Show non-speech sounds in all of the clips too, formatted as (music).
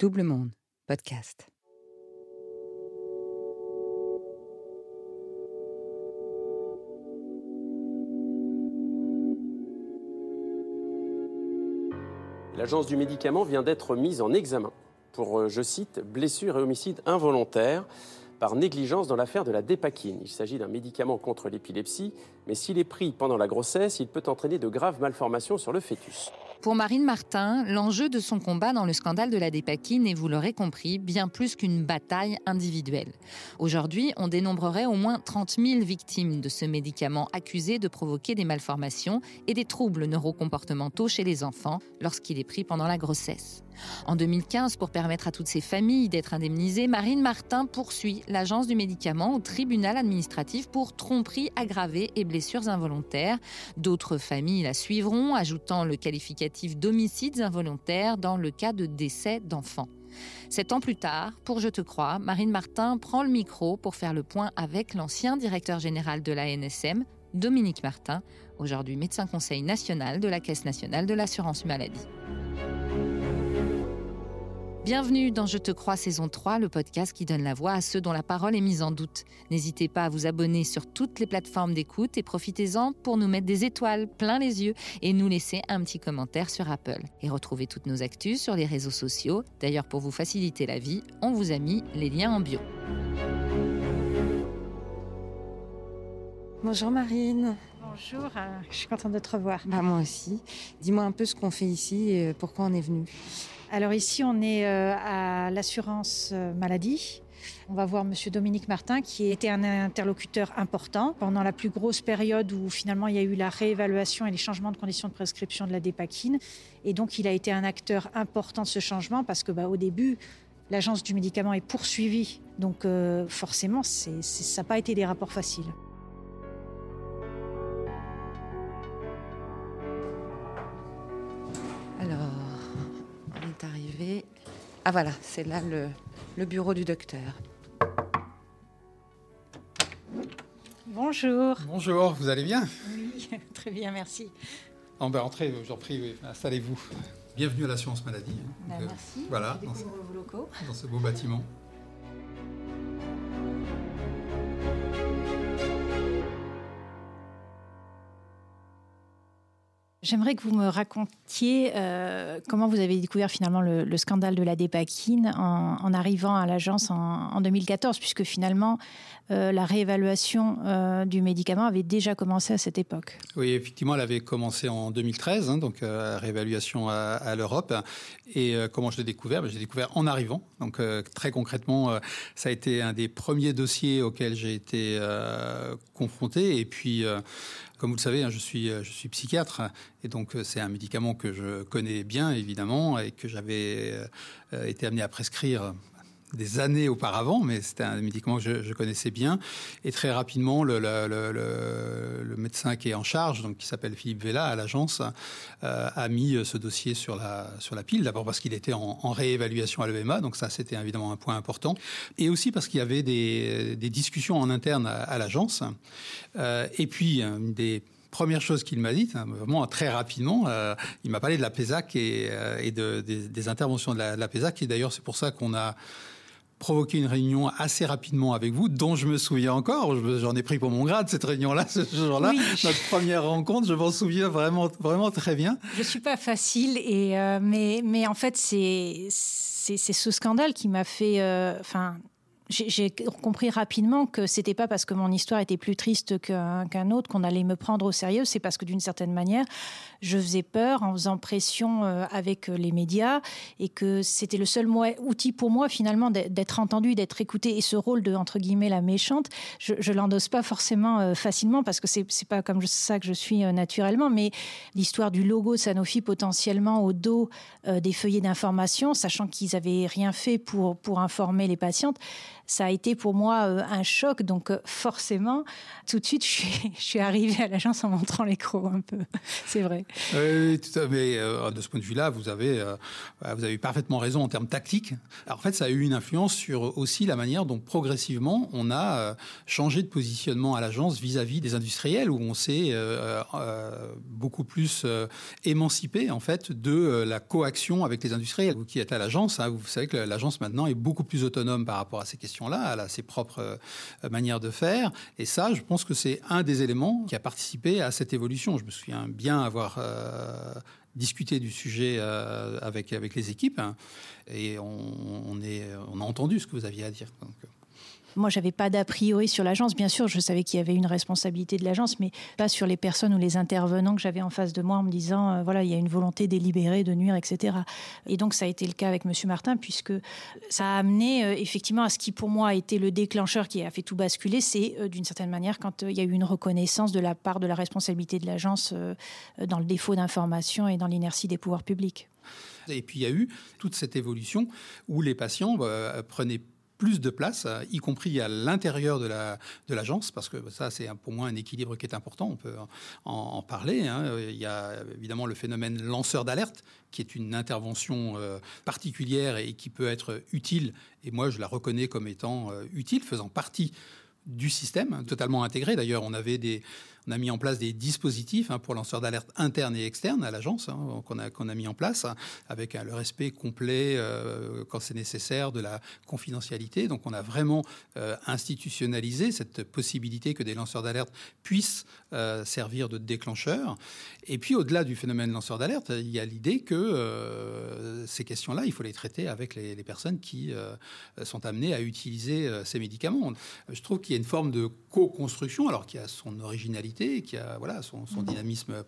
Double Monde, podcast. L'agence du médicament vient d'être mise en examen pour, euh, je cite, blessure et homicide involontaire par négligence dans l'affaire de la dépakine. Il s'agit d'un médicament contre l'épilepsie, mais s'il est pris pendant la grossesse, il peut entraîner de graves malformations sur le fœtus. Pour Marine Martin, l'enjeu de son combat dans le scandale de la dépakine est, vous l'aurez compris, bien plus qu'une bataille individuelle. Aujourd'hui, on dénombrerait au moins 30 000 victimes de ce médicament accusé de provoquer des malformations et des troubles neurocomportementaux chez les enfants lorsqu'il est pris pendant la grossesse. En 2015, pour permettre à toutes ces familles d'être indemnisées, Marine Martin poursuit l'agence du médicament au tribunal administratif pour tromperie aggravée et blessures involontaires. D'autres familles la suivront, ajoutant le qualificatif d'homicides involontaires dans le cas de décès d'enfants. Sept ans plus tard, pour Je te crois, Marine Martin prend le micro pour faire le point avec l'ancien directeur général de la NSM, Dominique Martin, aujourd'hui médecin conseil national de la Caisse nationale de l'assurance maladie. Bienvenue dans Je te crois saison 3, le podcast qui donne la voix à ceux dont la parole est mise en doute. N'hésitez pas à vous abonner sur toutes les plateformes d'écoute et profitez-en pour nous mettre des étoiles plein les yeux et nous laisser un petit commentaire sur Apple. Et retrouvez toutes nos actus sur les réseaux sociaux. D'ailleurs, pour vous faciliter la vie, on vous a mis les liens en bio. Bonjour Marine. Bonjour, euh, je suis contente de te revoir. Bah moi aussi. Dis-moi un peu ce qu'on fait ici et pourquoi on est venu. Alors ici, on est euh, à l'assurance euh, maladie. On va voir Monsieur Dominique Martin, qui était un interlocuteur important pendant la plus grosse période où finalement il y a eu la réévaluation et les changements de conditions de prescription de la dépakine. Et donc il a été un acteur important de ce changement parce que bah, au début, l'agence du médicament est poursuivie. Donc euh, forcément, c'est, ça n'a pas été des rapports faciles. Ah voilà, c'est là le, le bureau du docteur. Bonjour. Bonjour, vous allez bien? Oui, (laughs) très bien, merci. En ben, entrez, je vous en prie, oui, installez-vous. Bienvenue à l'assurance maladie. hein. Donc, euh, merci. Voilà, dans ce, vos locaux. dans ce beau bâtiment. J'aimerais que vous me racontiez euh, comment vous avez découvert finalement le, le scandale de la dépakine en, arrivant à l'agence en, en 2014, puisque finalement euh, la réévaluation euh, du médicament avait déjà commencé à cette époque. Oui, effectivement, elle avait commencé en 2013, hein, donc réévaluation à, l'Europe. Et comment je l'ai découvert? Ben, Je l'ai découvert en arrivant. Donc très concrètement, ça a été un des premiers dossiers auxquels j'ai été confronté. Et puis, comme vous le savez, hein, je suis, euh, je suis psychiatre. Et donc, euh, c'est un médicament que je connais bien, évidemment, et que j'avais euh, été amené à prescrire des années auparavant, mais c'était un médicament que je, connaissais bien. Et très rapidement, le, médecin qui est en charge, donc qui s'appelle Philippe Vella à l'agence, euh, a mis ce dossier sur la, sur la pile. D'abord parce qu'il était en, réévaluation à l'EMA, donc ça c'était évidemment un point important. Et aussi parce qu'il y avait des, discussions en interne à, l'agence. Euh, et puis, une des première chose qu'il m'a dit, hein, vraiment très rapidement, euh, il m'a parlé de la PESAC et, euh, et de, des, des, interventions de la, de la PESAC. Et d'ailleurs, c'est pour ça qu'on a provoqué une réunion assez rapidement avec vous, dont je me souviens encore. J'en ai pris pour mon grade cette réunion-là, (laughs) ce jour-là, oui. notre première rencontre. Je m'en souviens vraiment, vraiment très bien. Je suis pas facile, et euh, mais mais en fait c'est c'est ce scandale qui m'a fait, enfin. Euh, j'ai compris rapidement que c'était pas parce que mon histoire était plus triste qu'un qu autre qu'on allait me prendre au sérieux. C'est parce que d'une certaine manière, je faisais peur en faisant pression euh, avec les médias et que c'était le seul outil pour moi finalement d'être entendu, d'être écouté. Et ce rôle de entre guillemets la méchante, je, je l'endosse pas forcément euh, facilement parce que c'est pas comme ça que je suis euh, naturellement. Mais l'histoire du logo Sanofi potentiellement au dos euh, des feuillets d'information, sachant qu'ils avaient rien fait pour pour informer les patientes ça a été pour moi un choc. Donc forcément, tout de suite, je suis, (laughs) je arrivée à l'agence en montrant les crocs un peu. (laughs) C'est vrai. Oui, tout à fait. de ce point de vue-là, vous avez, vous avez parfaitement raison en termes tactiques. Alors, en fait, ça a eu une influence sur aussi la manière dont progressivement on a changé de positionnement à l'agence vis-à-vis des industriels, où on s'est beaucoup plus émancipé en fait de la coaction avec les industriels. Vous qui êtes à l'agence, hein, vous savez que l'agence maintenant est beaucoup plus autonome par rapport à ces questions-là, elle a ses propres manières de faire, et ça, je pense que c'est un des éléments qui a participé à cette évolution. Je me souviens bien avoir euh, discuté du sujet euh, avec, avec les équipes hein, et on, est, on a entendu ce que vous aviez à dire. Moi, j'avais pas d'a priori sur l'agence. Bien sûr, je savais qu'il y avait une responsabilité de l'agence, mais pas sur les personnes ou les intervenants que j'avais en face de moi en me disant, euh, voilà, il y a une volonté délibérée de nuire, etc. Et donc, ça a été le cas avec Monsieur Martin, puisque ça a amené euh, effectivement à ce qui, pour moi, a été le déclencheur qui a fait tout basculer. C'est euh, d'une certaine manière quand il y a eu une reconnaissance de la part de la responsabilité de l'agence dans le défaut d'information et dans l'inertie des pouvoirs publics. Et puis il y a eu toute cette évolution où les patients prenaient plus de place, y compris à l'intérieur de l'agence, la, de parce que ça, c'est pour moi un équilibre qui est important. On peut en, parler. Hein. Il y a évidemment le phénomène lanceur d'alerte, qui est une intervention euh, particulière et qui peut être utile. Et moi, je la reconnais comme étant euh, utile, faisant partie du système, totalement intégré. D'ailleurs, on avait des, on a mis en place des dispositifs hein, pour lanceurs d'alerte internes et externes à l'agence hein, qu'on a, qu'on a mis en place avec hein, le respect complet, euh, quand c'est nécessaire, de la confidentialité. Donc on a vraiment euh, institutionnalisé cette possibilité que des lanceurs d'alerte puissent euh, servir de déclencheur. Et puis au-delà du phénomène lanceur d'alerte, il y a l'idée que ces questions-là, il faut les traiter avec les, les personnes qui sont amenées à utiliser ces médicaments. Je trouve qu'il y a une forme de co-construction, alors qui a son originalité qui a voilà, son, mhm. dynamisme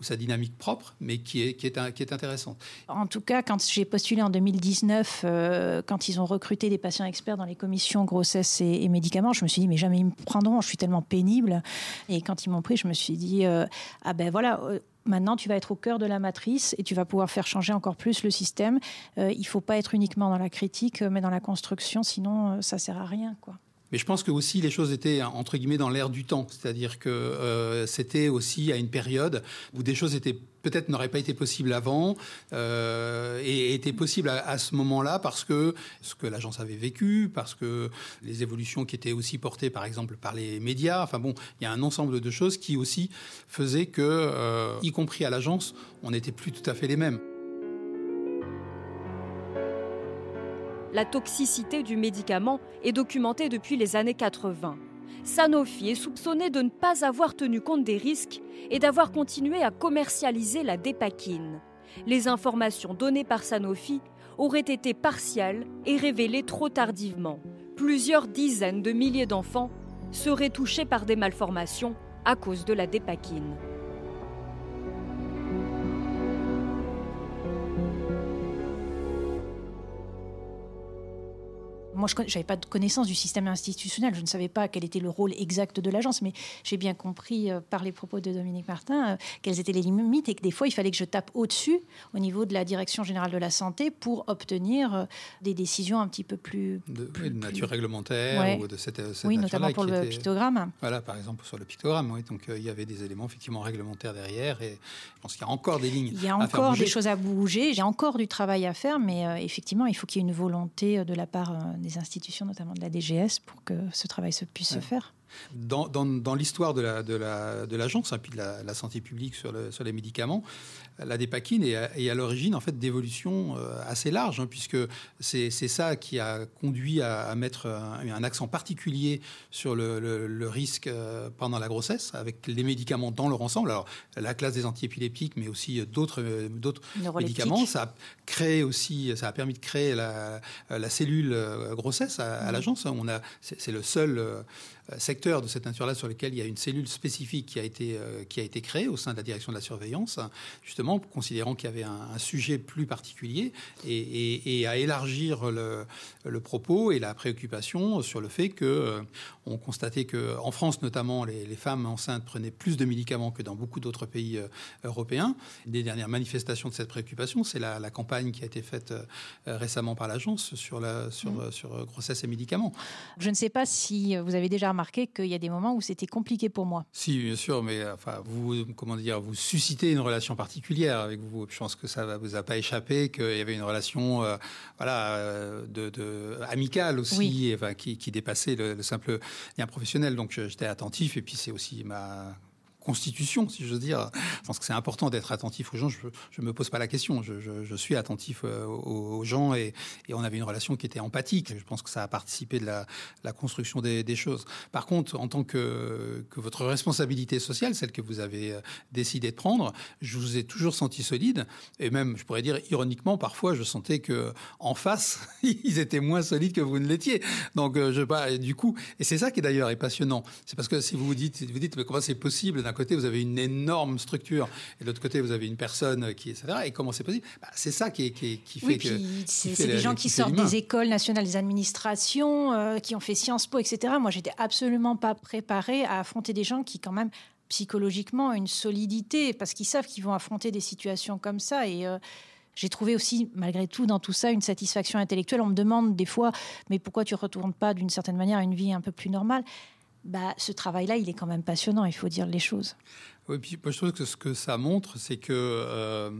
ou sa dynamique propre, mais qui est, qui est, qui est intéressante. En tout cas, quand j'ai postulé en 2019, euh, quand ils ont recruté des patients experts dans les commissions grossesse et, médicaments, je me suis dit, mais jamais ils me prendront, je suis tellement pénible. Et quand ils m'ont pris, je me suis dit, euh, ah ben voilà. Euh, maintenant, tu vas être au cœur de la matrice et tu vas pouvoir faire changer encore plus le système. il ne faut pas être uniquement dans la critique, mais dans la construction, sinon ça sert à rien, quoi. Mais je pense que aussi les choses étaient entre guillemets dans l'air du temps, c'est-à-dire que euh, c'était aussi à une période où des choses étaient peut-être n'auraient pas été possibles avant euh, et étaient possibles à, ce moment-là parce que ce que l'agence avait vécu, parce que les évolutions qui étaient aussi portées par exemple par les médias. Enfin bon, il y a un ensemble de choses qui aussi faisaient que, euh, y compris à l'agence, on n'était plus tout à fait les mêmes. La toxicité du médicament est documentée depuis les années 80. Sanofi est soupçonné de ne pas avoir tenu compte des risques et d'avoir continué à commercialiser la dépakine. Les informations données par Sanofi auraient été partiales et révélées trop tardivement. Plusieurs dizaines de milliers d'enfants seraient touchés par des malformations à cause de la dépakine. Moi, je n'avais pas de connaissance du système institutionnel. Je ne savais pas quel était le rôle exact de l'agence, mais j'ai bien compris euh, par les propos de Dominique Martin euh, quelles étaient les limites et que des fois, il fallait que je tape au-dessus, au niveau de la Direction générale de la santé, pour obtenir euh, des décisions un petit peu plus. De, nature réglementaire ou de cette. cette oui, notamment pour le pictogramme. Voilà, par exemple, sur le pictogramme, oui. Donc, il y avait des éléments effectivement réglementaires derrière et je pense qu'il y a encore des lignes. Il y a encore des choses à bouger. J'ai encore du travail à faire, mais effectivement, il faut qu'il y ait une volonté de la part des institutions, notamment de la DGS, pour que ce travail se puisse se faire. Dans, dans, l'histoire de l'agence, la, de la, hein, puis de la, santé publique sur, le, sur les médicaments, la dépakine est à, l'origine en fait d'évolutions euh, assez larges, hein, puisque c'est ça qui a conduit à, mettre un, accent particulier sur le, risque euh, pendant la grossesse, avec les médicaments dans leur ensemble. Alors la classe des antiépileptiques, mais aussi d'autres d'autres médicaments. Ça a créé aussi, ça a permis de créer la, la cellule euh, grossesse à, à mmh. l'agence. On a, c'est le seul secteur vecteurs de cette nature-là sur lesquels il y a une cellule spécifique qui a été, qui a été créée au sein de la direction de la surveillance, justement, considérant qu'il y avait un, sujet plus particulier et, à élargir le, le, propos et la préoccupation sur le fait que on constatait qu'en France, notamment, les, les, femmes enceintes prenaient plus de médicaments que dans beaucoup d'autres pays européens. Des dernières manifestations de cette préoccupation, c'est la, campagne qui a été faite récemment par l'agence sur, la, sur, mmh. sur grossesse et médicaments. Je ne sais pas si vous avez déjà remarqué qu'il y a des moments où c'était compliqué pour moi. Si, bien sûr, mais enfin, vous, comment dire, vous suscitez une relation particulière avec vous. Je pense que ça ne vous a pas échappé qu'il y avait une relation, euh, voilà, euh, de, amicale aussi, enfin, qui, dépassait le, le simple lien professionnel. Donc j'étais attentif, et puis c'est aussi ma constitution, si j'ose dire. Je pense que c'est important d'être attentif aux gens. Je ne me pose pas la question. Je, suis attentif euh, aux, gens et, on avait une relation qui était empathique. Je pense que ça a participé de la, construction des, choses. Par contre, en tant que, que, votre responsabilité sociale, celle que vous avez euh, décidé de prendre, je vous ai toujours senti solide. Et même, je pourrais dire ironiquement, parfois, je sentais que en face, (laughs) ils étaient moins solides que vous ne l'étiez. Donc, euh, je pas. Du coup, et c'est ça qui d'ailleurs est passionnant. C'est parce que si vous vous dites, vous dites, mais comment c'est possible d'un côté, vous avez une énorme structure, et de l'autre côté, vous avez une personne qui, etc. Et comment c'est possible? Bah, C'est ça qui, qui, qui fait que. C'est des gens qui, sortent des écoles nationales des administrations, euh, qui ont fait Sciences Po, etc. Moi, j'étais absolument pas préparée à affronter des gens qui, quand même, psychologiquement, ont une solidité, parce qu'ils savent qu'ils vont affronter des situations comme ça. Et. Euh, j'ai trouvé aussi, malgré tout, dans tout ça, une satisfaction intellectuelle. On me demande des fois, mais pourquoi tu ne retournes pas d'une certaine manière à une vie un peu plus normale? Bah, ce travail-là, il est quand même passionnant, il faut dire les choses. Oui, puis moi, je trouve que ce que ça montre, c'est que euh,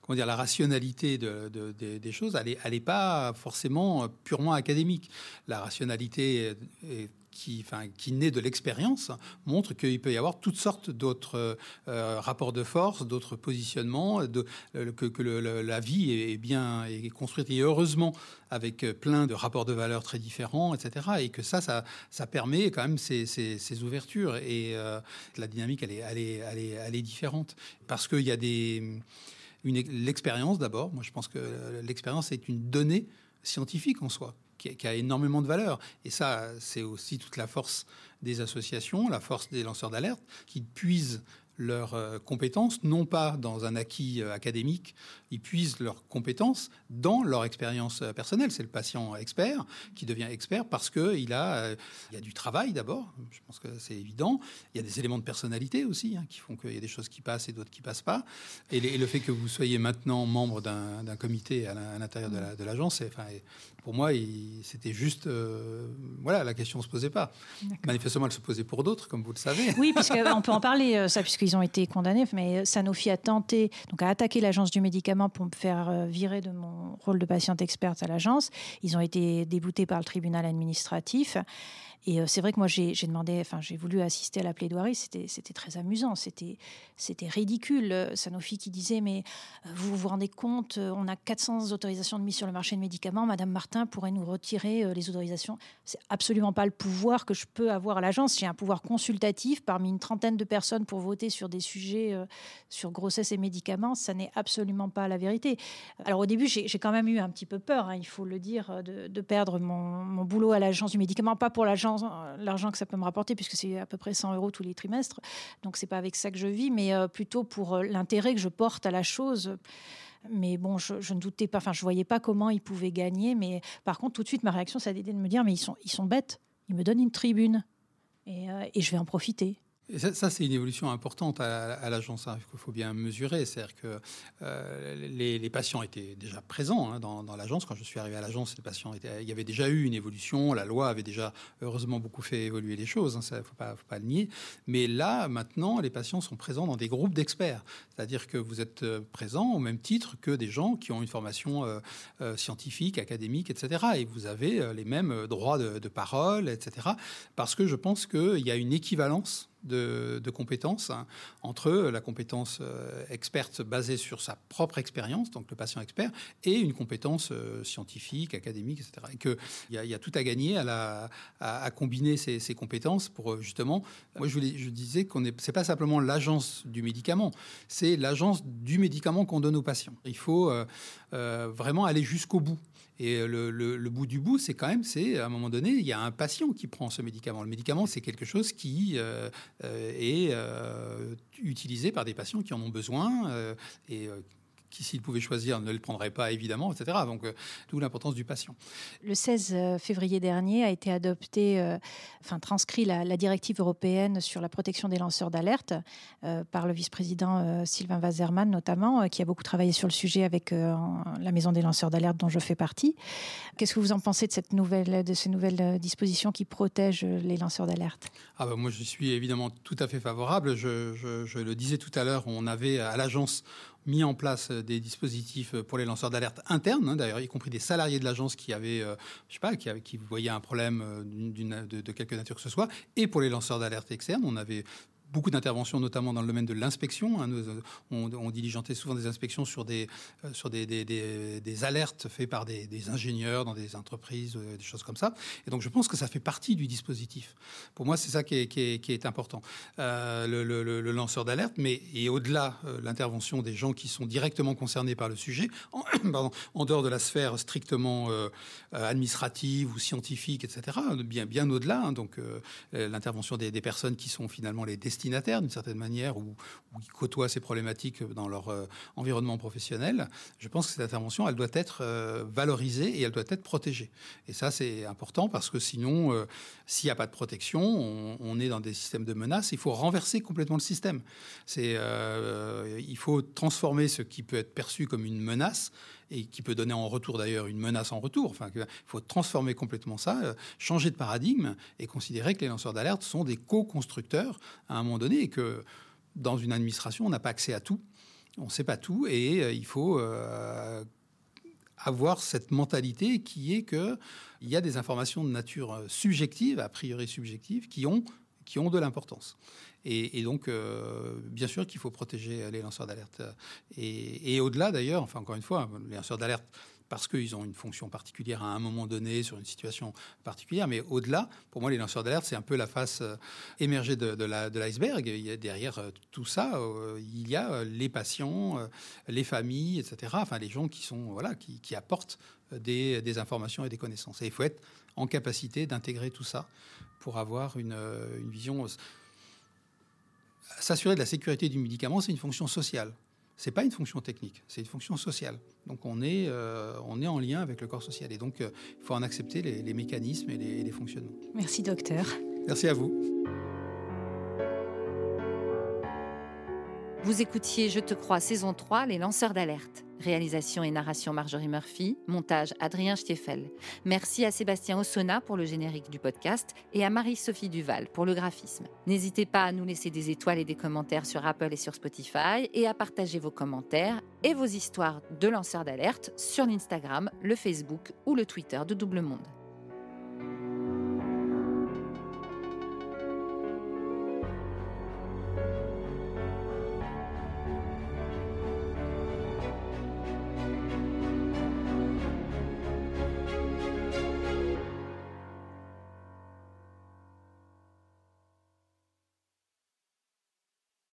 comment dire, la rationalité de, des choses, elle n'est pas forcément purement académique. La rationalité est qui, enfin, qui naît de l'expérience montre qu'il peut y avoir toutes sortes d'autres euh, rapports de force, d'autres positionnements, euh, que, la vie est bien construite et heureusement avec plein de rapports de valeurs très différents, etc. Et que ça, ça, permet quand même ces, ouvertures et euh, la dynamique, elle est, différente parce qu'il y a l'expérience d'abord. Moi, je pense que l'expérience est une donnée scientifique en soi qui, a énormément de valeur. Et ça, c'est aussi toute la force des associations, la force des lanceurs d'alerte, qui puisent leurs euh, compétences, non pas dans un acquis euh, académique, ils puisent leurs compétences dans leur expérience euh, personnelle. C'est le patient expert qui devient expert parce qu'il a, il y a du travail d'abord, je pense que c'est évident. Il y a des éléments de personnalité aussi hein, qui font qu'il y a des choses qui passent et d'autres qui passent pas. Et, le fait que vous soyez maintenant membre d'un comité à l'intérieur de l'agence, la, enfin, pour moi, c'était juste, voilà, la question ne se posait pas. Manifestement, elle se posait pour d'autres, comme vous le savez. Oui, puisqu'on peut en parler, ça, puisque ils ont été condamnés, mais Sanofi a tenté, donc a attaqué l'agence du médicament pour me faire euh, virer de mon rôle de patiente experte à l'agence. Ils ont été déboutés par le tribunal administratif. Et euh, c'est vrai que moi, j'ai demandé, enfin, j'ai voulu assister à la plaidoirie. C'était très amusant. C'était ridicule. Euh, Sanofi qui disait, mais euh, vous vous rendez compte, on a 400 autorisations de mise sur le marché de médicaments. Madame Martin pourrait nous retirer les autorisations. C'est absolument pas le pouvoir que je peux avoir à l'agence. J'ai un pouvoir consultatif parmi une trentaine de personnes pour voter sur des sujets sur grossesse et médicaments. Ça n'est absolument pas la vérité. Alors au début, j'ai quand même eu un petit peu peur, hein, il faut le dire, de, de perdre mon, mon boulot à l'agence du médicament, pas pour l'agence l'argent que ça peut me rapporter, puisque c'est à peu près 100 euros tous les trimestres. Donc, c'est pas avec ça que je vis, mais euh, plutôt pour euh, l'intérêt que je porte à la chose. Mais bon, je, ne doutais pas, enfin, je voyais pas comment ils pouvaient gagner. Mais par contre, tout de suite, ma réaction, ça a été de me dire, mais ils sont, ils sont bêtes. Ils me donnent une tribune. Et, euh, et je vais en profiter ça, c'est une évolution importante à, l'agence, hein, qu'il faut bien mesurer. C'est-à-dire que euh, les, patients étaient déjà présents hein, dans, l'agence. Quand je suis arrivé à l'agence, les patients il y avait déjà eu une évolution. La loi avait déjà, heureusement, beaucoup fait évoluer les choses. Il hein, ne faut pas, le nier. Mais là, maintenant, les patients sont présents dans des groupes d'experts. C'est-à-dire que vous êtes euh, présents au même titre que des gens qui ont une formation euh, scientifique, académique, etc. Et vous avez les mêmes droits de parole, etc. Parce que je pense qu'il y a une équivalence de, compétences hein, entre la compétence euh, experte basée sur sa propre expérience, donc le patient expert, et une compétence euh, scientifique, académique, etc. Et qu'il y, a, y a tout à gagner à, combiner ces, compétences pour euh, justement. Moi, je, je disais qu'on n'est c'est pas simplement l'agence du médicament, c'est l'agence du médicament qu'on donne aux patients. Il faut vraiment aller jusqu'au bout. Et le, bout du bout, c'est quand même, c'est à un moment donné, il y a un patient qui prend ce médicament. Le médicament, c'est quelque chose qui est utilisé par des patients qui en ont besoin qui, s'il pouvait choisir, ne le prendrait pas, évidemment, etc. Donc, euh, d'où l'importance du patient. Le 16 euh, février dernier a été adopté, euh, enfin, transcrit la, directive européenne sur la protection des lanceurs d'alerte par le vice-président Sylvain Wazerman, notamment, qui a beaucoup travaillé sur le sujet avec la Maison des lanceurs d'alerte, dont je fais partie. Qu'est-ce que vous en pensez de, cette nouvelle, de ces nouvelles dispositions qui protègent les lanceurs d'alerte? Ah ben Moi, je suis évidemment tout à fait favorable. Je, je le disais tout à l'heure, on avait à l'agence mis en place euh, des dispositifs euh, pour les lanceurs d'alerte internes, hein, d'ailleurs, y compris des salariés de l'agence qui avaient, euh, je sais pas, qui, qui voyaient un problème de, de, quelque nature que ce soit, et pour les lanceurs d'alerte externes, on avait beaucoup d'interventions, notamment dans le domaine de l'inspection. Hein. Euh, on, diligentait souvent des inspections sur des, euh, sur des, des, alertes faites par des, ingénieurs dans des entreprises, euh, des choses comme ça. Et donc, je pense que ça fait partie du dispositif. Pour moi, c'est ça qui est, qui est, important. le, lanceur d'alerte, mais et au-delà, l'intervention des gens qui sont directement concernés par le sujet, en, (coughs) en dehors de la sphère strictement administrative ou scientifique, etc., bien, bien au-delà. Hein. donc, l'intervention des, personnes qui sont finalement les d'une certaine manière ou, qui côtoient ces problématiques dans leur euh, environnement professionnel, je pense que cette intervention, elle doit être euh, valorisée et elle doit être protégée. Et ça, c'est important parce que sinon, euh, s'il n'y a pas de protection, on, est dans des systèmes de menaces. Il faut renverser complètement le système. C'est, il faut transformer ce qui peut être perçu comme une menace et qui peut donner en retour d'ailleurs une menace en retour. Enfin, il faut transformer complètement ça, euh, changer de paradigme et considérer que les lanceurs d'alerte sont des co-constructeurs à un moment donné et que dans une administration, on n'a pas accès à tout, on ne sait pas tout et euh, il faut euh, avoir cette mentalité qui est qu'il y a des informations de nature subjective, a priori subjective, qui ont, qui ont de l'importance. Et, donc, euh, bien sûr qu'il faut protéger les lanceurs d'alerte. Et, au-delà, d'ailleurs, enfin, encore une fois, les lanceurs d'alerte, parce qu'ils ont une fonction particulière à un moment donné, sur une situation particulière, mais au-delà, pour moi, les lanceurs d'alerte, c'est un peu la face euh, émergée de, de l'iceberg. derrière euh, tout ça, il y a les patients, les familles, etc. Enfin, les gens qui sont, voilà, qui, apportent des, des, informations et des connaissances. Et il faut être en capacité d'intégrer tout ça pour avoir une, une vision s'assurer de la sécurité du médicament, c'est une fonction sociale. C'est pas une fonction technique, c'est une fonction sociale. Donc on est, euh, on est en lien avec le corps social. Et donc euh, il faut en accepter les, mécanismes et les, les fonctionnements. Merci docteur. Merci à vous. Vous écoutiez Je te crois saison 3, Les lanceurs d'alerte. Réalisation et narration Marjorie Murphy, montage Adrien Stiefel. Merci à Sébastien Ossona pour le générique du podcast et à Marie-Sophie Duval pour le graphisme. N'hésitez pas à nous laisser des étoiles et des commentaires sur Apple et sur Spotify et à partager vos commentaires et vos histoires de lanceurs d'alerte sur l'Instagram, le Facebook ou le Twitter de Double Monde.